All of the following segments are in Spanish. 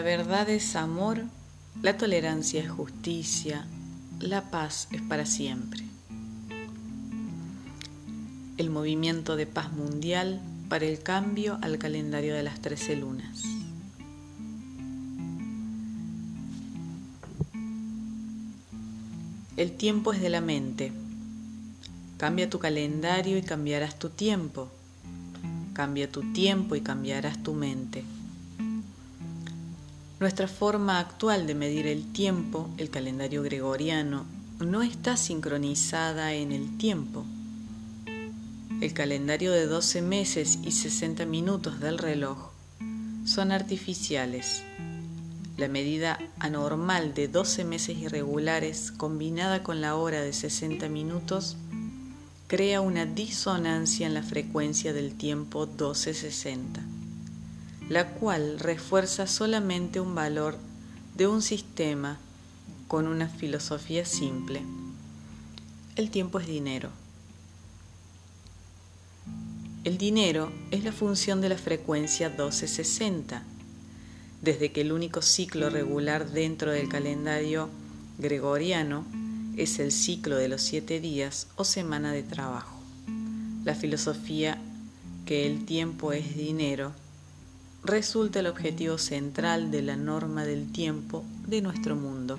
verdad es amor, la tolerancia es justicia, la paz es para siempre. El movimiento de paz mundial para el cambio al calendario de las trece lunas. El tiempo es de la mente. Cambia tu calendario y cambiarás tu tiempo. Cambia tu tiempo y cambiarás tu mente. Nuestra forma actual de medir el tiempo, el calendario gregoriano, no está sincronizada en el tiempo. El calendario de 12 meses y 60 minutos del reloj son artificiales. La medida anormal de 12 meses irregulares combinada con la hora de 60 minutos crea una disonancia en la frecuencia del tiempo 1260 la cual refuerza solamente un valor de un sistema con una filosofía simple. El tiempo es dinero. El dinero es la función de la frecuencia 1260, desde que el único ciclo regular dentro del calendario gregoriano es el ciclo de los siete días o semana de trabajo. La filosofía que el tiempo es dinero resulta el objetivo central de la norma del tiempo de nuestro mundo.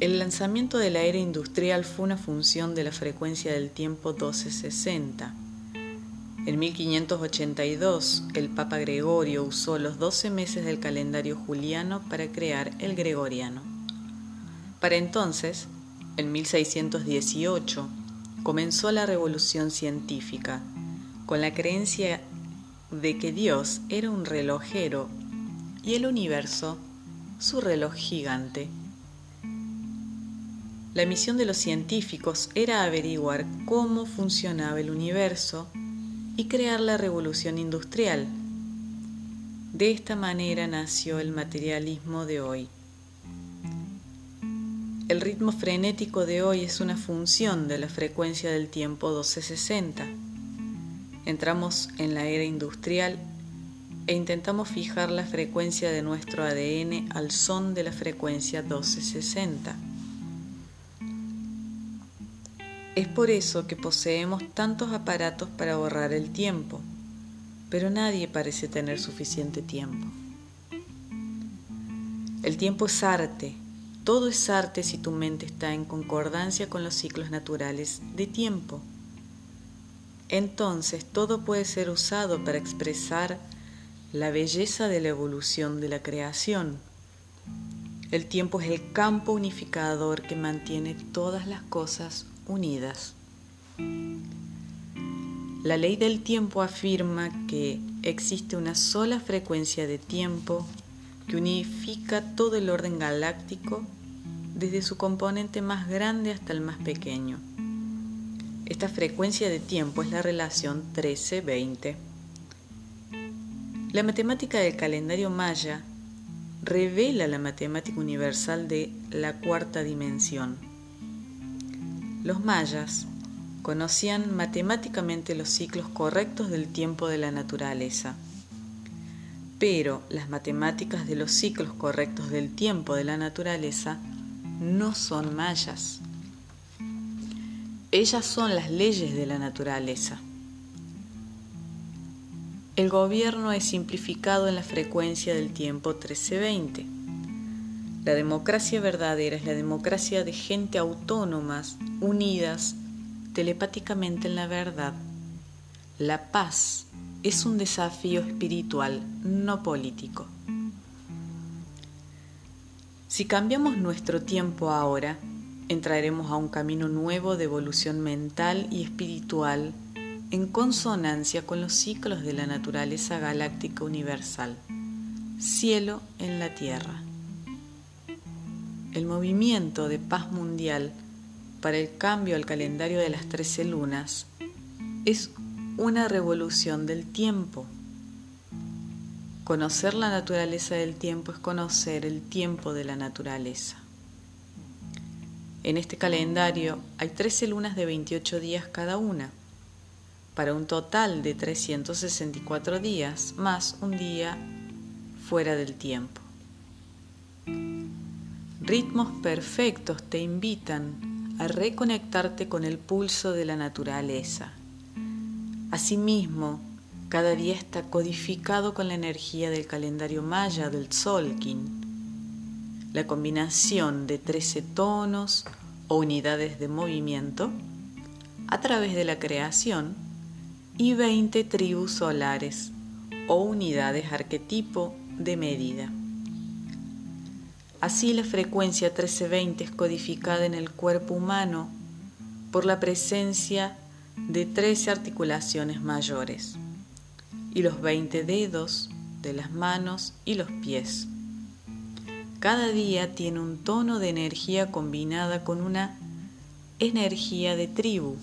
El lanzamiento de la era industrial fue una función de la frecuencia del tiempo 1260. En 1582, el Papa Gregorio usó los 12 meses del calendario juliano para crear el gregoriano. Para entonces, en 1618, comenzó la revolución científica con la creencia de que Dios era un relojero y el universo su reloj gigante. La misión de los científicos era averiguar cómo funcionaba el universo y crear la revolución industrial. De esta manera nació el materialismo de hoy. El ritmo frenético de hoy es una función de la frecuencia del tiempo 1260 entramos en la era industrial e intentamos fijar la frecuencia de nuestro ADN al son de la frecuencia 1260. Es por eso que poseemos tantos aparatos para ahorrar el tiempo, pero nadie parece tener suficiente tiempo. El tiempo es arte, todo es arte si tu mente está en concordancia con los ciclos naturales de tiempo entonces todo puede ser usado para expresar la belleza de la evolución de la creación. El tiempo es el campo unificador que mantiene todas las cosas unidas. La ley del tiempo afirma que existe una sola frecuencia de tiempo que unifica todo el orden galáctico desde su componente más grande hasta el más pequeño. Esta frecuencia de tiempo es la relación 13-20. La matemática del calendario maya revela la matemática universal de la cuarta dimensión. Los mayas conocían matemáticamente los ciclos correctos del tiempo de la naturaleza, pero las matemáticas de los ciclos correctos del tiempo de la naturaleza no son mayas. Ellas son las leyes de la naturaleza. El gobierno es simplificado en la frecuencia del tiempo 1320. La democracia verdadera es la democracia de gente autónomas, unidas telepáticamente en la verdad. La paz es un desafío espiritual, no político. Si cambiamos nuestro tiempo ahora, entraremos a un camino nuevo de evolución mental y espiritual en consonancia con los ciclos de la naturaleza galáctica universal, cielo en la tierra. El movimiento de paz mundial para el cambio al calendario de las trece lunas es una revolución del tiempo. Conocer la naturaleza del tiempo es conocer el tiempo de la naturaleza. En este calendario hay 13 lunas de 28 días cada una. para un total de 364 días más un día fuera del tiempo. Ritmos perfectos te invitan a reconectarte con el pulso de la naturaleza. Asimismo, cada día está codificado con la energía del calendario maya del Tzolkin, la combinación de 13 tonos o unidades de movimiento a través de la creación y 20 tribus solares o unidades arquetipo de medida. Así la frecuencia 1320 es codificada en el cuerpo humano por la presencia de 13 articulaciones mayores y los 20 dedos de las manos y los pies. Cada día tiene un tono de energía combinada con una energía de tribu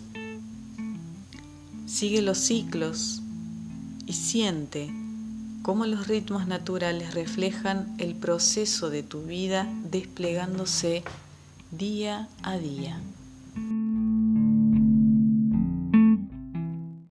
Sigue los ciclos y siente cómo los ritmos naturales reflejan el proceso de tu vida desplegándose día a día.